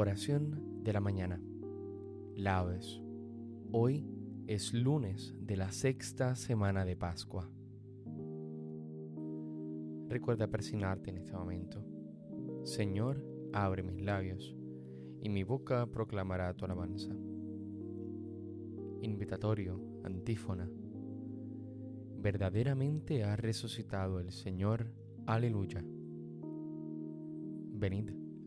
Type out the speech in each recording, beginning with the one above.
Oración de la mañana. Laudes. Hoy es lunes de la sexta semana de Pascua. Recuerda persignarte en este momento. Señor, abre mis labios, y mi boca proclamará tu alabanza. Invitatorio, antífona. Verdaderamente ha resucitado el Señor. Aleluya. Venid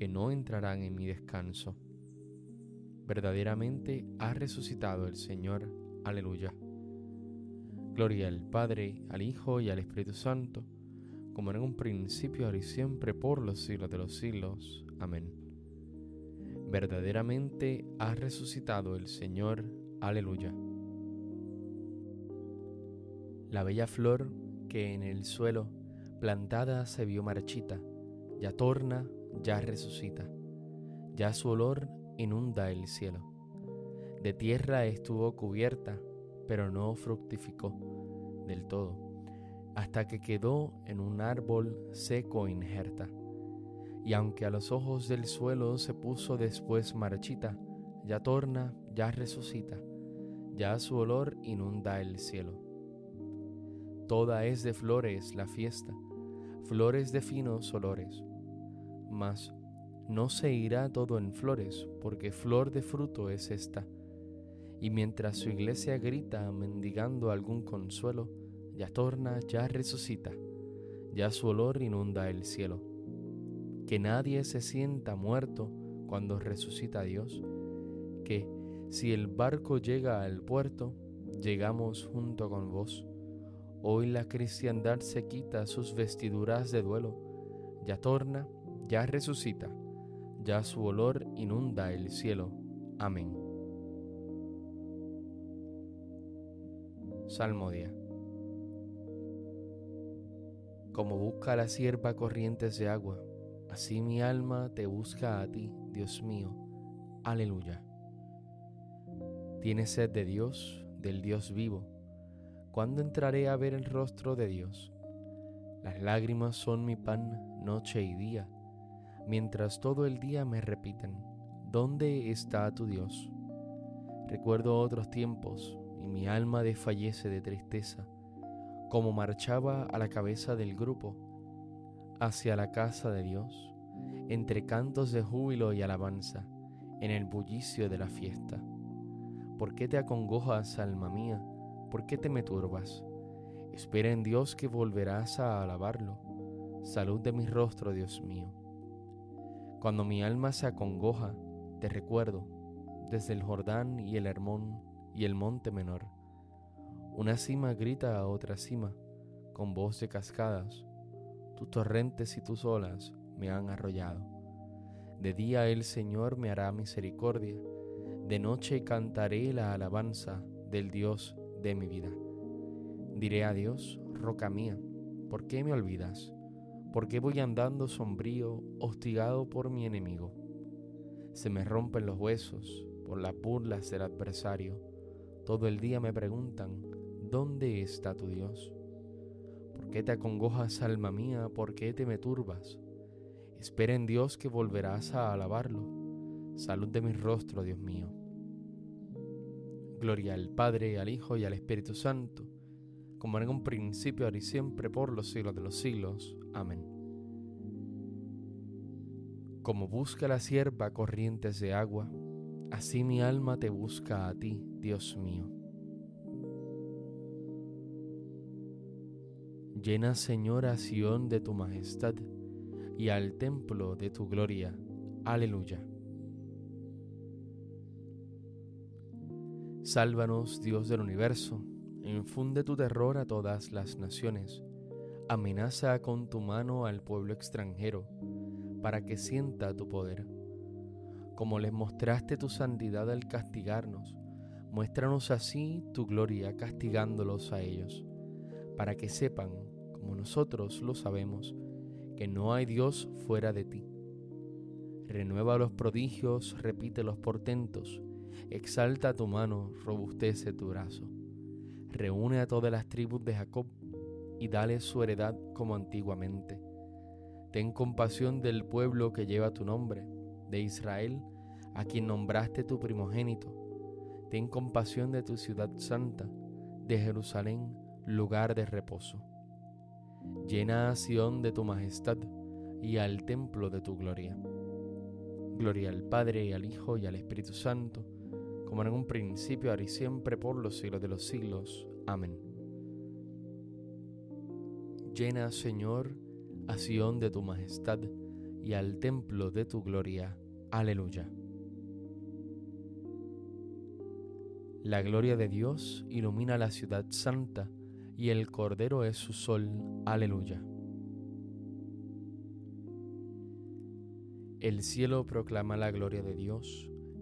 que no entrarán en mi descanso. Verdaderamente ha resucitado el Señor. Aleluya. Gloria al Padre, al Hijo y al Espíritu Santo, como en un principio, ahora y siempre, por los siglos de los siglos. Amén. Verdaderamente ha resucitado el Señor. Aleluya. La bella flor que en el suelo plantada se vio marchita, ya torna ya resucita, ya su olor inunda el cielo. De tierra estuvo cubierta, pero no fructificó del todo, hasta que quedó en un árbol seco injerta. Y aunque a los ojos del suelo se puso después marchita, ya torna, ya resucita, ya su olor inunda el cielo. Toda es de flores la fiesta, flores de finos olores no se irá todo en flores, porque flor de fruto es esta. Y mientras su iglesia grita mendigando algún consuelo, ya torna, ya resucita, ya su olor inunda el cielo. Que nadie se sienta muerto cuando resucita Dios, que si el barco llega al puerto, llegamos junto con vos. Hoy la cristiandad se quita sus vestiduras de duelo, ya torna, ya resucita, ya su olor inunda el cielo. Amén. Salmodia. Como busca la sierva corrientes de agua, así mi alma te busca a ti, Dios mío. Aleluya. ¿Tienes sed de Dios, del Dios vivo? ¿Cuándo entraré a ver el rostro de Dios? Las lágrimas son mi pan noche y día mientras todo el día me repiten, ¿dónde está tu Dios? Recuerdo otros tiempos y mi alma desfallece de tristeza, como marchaba a la cabeza del grupo hacia la casa de Dios, entre cantos de júbilo y alabanza, en el bullicio de la fiesta. ¿Por qué te acongojas, alma mía? ¿Por qué te me turbas? Espera en Dios que volverás a alabarlo. Salud de mi rostro, Dios mío. Cuando mi alma se acongoja, te recuerdo desde el Jordán y el Hermón y el monte menor. Una cima grita a otra cima con voz de cascadas. Tus torrentes y tus olas me han arrollado. De día el Señor me hará misericordia, de noche cantaré la alabanza del Dios de mi vida. Diré a Dios, roca mía, ¿por qué me olvidas? ¿Por qué voy andando sombrío, hostigado por mi enemigo? Se me rompen los huesos, por las burlas del adversario. Todo el día me preguntan, ¿dónde está tu Dios? ¿Por qué te acongojas, alma mía? ¿Por qué te me turbas? Espera en Dios que volverás a alabarlo. Salud de mi rostro, Dios mío. Gloria al Padre, al Hijo y al Espíritu Santo, como en un principio, ahora y siempre, por los siglos de los siglos. Amén. Como busca la sierva corrientes de agua, así mi alma te busca a ti, Dios mío. Llena, Señora, Sión de tu majestad y al templo de tu gloria. Aleluya. Sálvanos, Dios del universo, infunde tu terror a todas las naciones, amenaza con tu mano al pueblo extranjero, para que sienta tu poder. Como les mostraste tu santidad al castigarnos, muéstranos así tu gloria castigándolos a ellos, para que sepan, como nosotros lo sabemos, que no hay Dios fuera de ti. Renueva los prodigios, repite los portentos, exalta tu mano, robustece tu brazo. Reúne a todas las tribus de Jacob y dale su heredad como antiguamente. Ten compasión del pueblo que lleva tu nombre, de Israel, a quien nombraste tu primogénito. Ten compasión de tu ciudad santa, de Jerusalén, lugar de reposo. Llena a Sión de tu majestad y al templo de tu gloria. Gloria al Padre y al Hijo y al Espíritu Santo como en un principio, ahora y siempre, por los siglos de los siglos. Amén. Llena, Señor, a Sión de tu majestad y al templo de tu gloria. Aleluya. La gloria de Dios ilumina la ciudad santa y el Cordero es su sol. Aleluya. El cielo proclama la gloria de Dios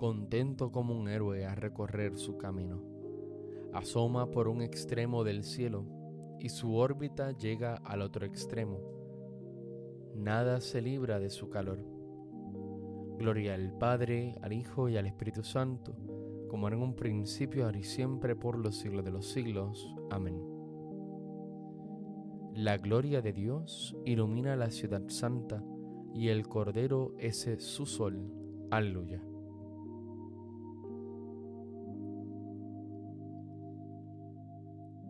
contento como un héroe a recorrer su camino. Asoma por un extremo del cielo y su órbita llega al otro extremo. Nada se libra de su calor. Gloria al Padre, al Hijo y al Espíritu Santo, como en un principio, ahora y siempre, por los siglos de los siglos. Amén. La gloria de Dios ilumina la ciudad santa y el Cordero es su sol. Aleluya.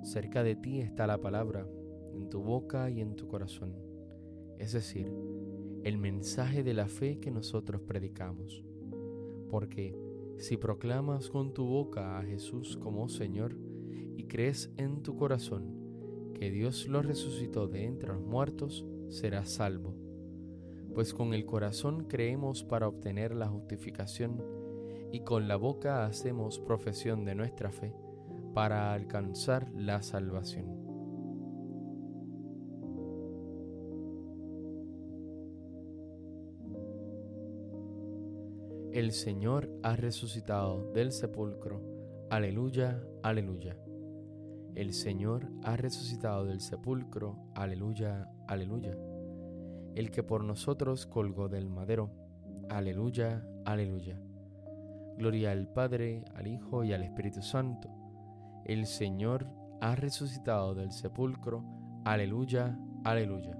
Cerca de ti está la palabra, en tu boca y en tu corazón, es decir, el mensaje de la fe que nosotros predicamos. Porque si proclamas con tu boca a Jesús como Señor y crees en tu corazón que Dios lo resucitó de entre los muertos, serás salvo. Pues con el corazón creemos para obtener la justificación y con la boca hacemos profesión de nuestra fe para alcanzar la salvación. El Señor ha resucitado del sepulcro. Aleluya, aleluya. El Señor ha resucitado del sepulcro. Aleluya, aleluya. El que por nosotros colgó del madero. Aleluya, aleluya. Gloria al Padre, al Hijo y al Espíritu Santo el Señor ha resucitado del sepulcro. Aleluya, aleluya.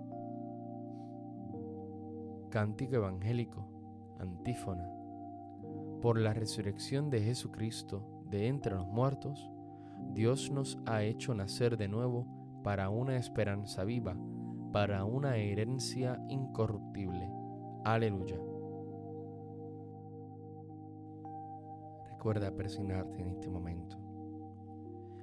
Cántico evangélico, antífona. Por la resurrección de Jesucristo de entre los muertos, Dios nos ha hecho nacer de nuevo para una esperanza viva, para una herencia incorruptible. Aleluya. Recuerda persignarte en este momento.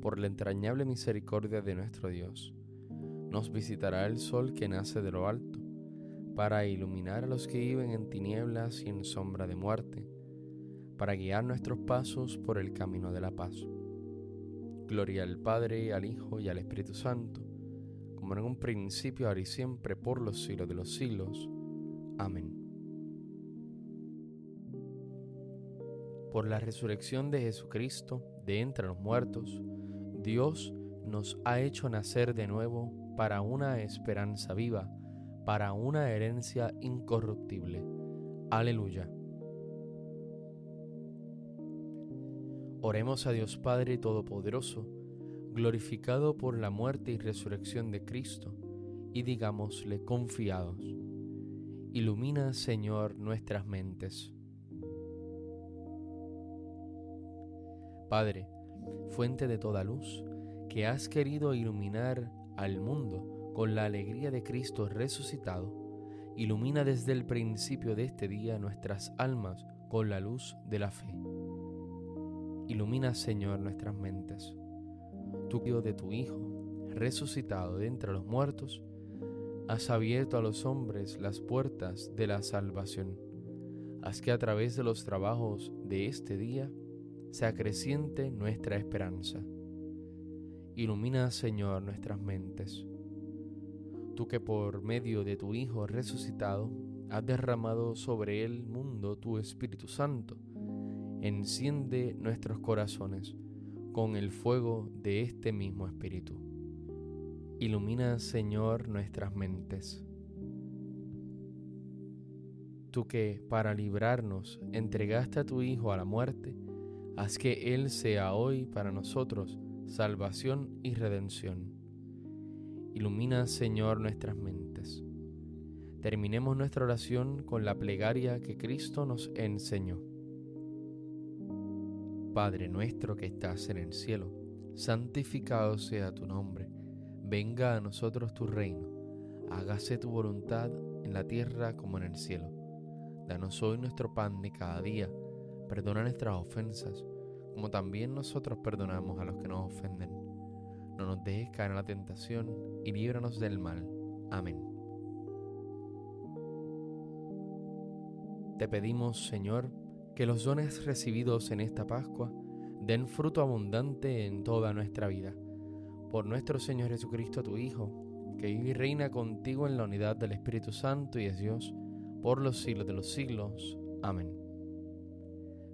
Por la entrañable misericordia de nuestro Dios, nos visitará el sol que nace de lo alto, para iluminar a los que viven en tinieblas y en sombra de muerte para guiar nuestros pasos por el camino de la paz. Gloria al Padre, al Hijo y al Espíritu Santo, como en un principio, ahora y siempre, por los siglos de los siglos. Amén. Por la resurrección de Jesucristo de entre los muertos, Dios nos ha hecho nacer de nuevo para una esperanza viva, para una herencia incorruptible. Aleluya. Oremos a Dios Padre Todopoderoso, glorificado por la muerte y resurrección de Cristo, y digámosle confiados, ilumina Señor nuestras mentes. Padre, fuente de toda luz, que has querido iluminar al mundo con la alegría de Cristo resucitado, ilumina desde el principio de este día nuestras almas con la luz de la fe Ilumina, Señor, nuestras mentes. Tú, Dios de tu Hijo, resucitado de entre los muertos, has abierto a los hombres las puertas de la salvación. Haz que a través de los trabajos de este día se acreciente nuestra esperanza. Ilumina, Señor, nuestras mentes. Tú que por medio de tu Hijo resucitado has derramado sobre el mundo tu Espíritu Santo, enciende nuestros corazones con el fuego de este mismo Espíritu. Ilumina, Señor, nuestras mentes. Tú que, para librarnos, entregaste a tu Hijo a la muerte, haz que Él sea hoy para nosotros salvación y redención. Ilumina, Señor, nuestras mentes. Terminemos nuestra oración con la plegaria que Cristo nos enseñó. Padre nuestro que estás en el cielo, santificado sea tu nombre, venga a nosotros tu reino, hágase tu voluntad en la tierra como en el cielo. Danos hoy nuestro pan de cada día, perdona nuestras ofensas, como también nosotros perdonamos a los que nos ofenden. No nos dejes caer en la tentación y líbranos del mal. Amén. Te pedimos, Señor, que los dones recibidos en esta Pascua den fruto abundante en toda nuestra vida. Por nuestro Señor Jesucristo, tu Hijo, que vive y reina contigo en la unidad del Espíritu Santo y es Dios, por los siglos de los siglos. Amén.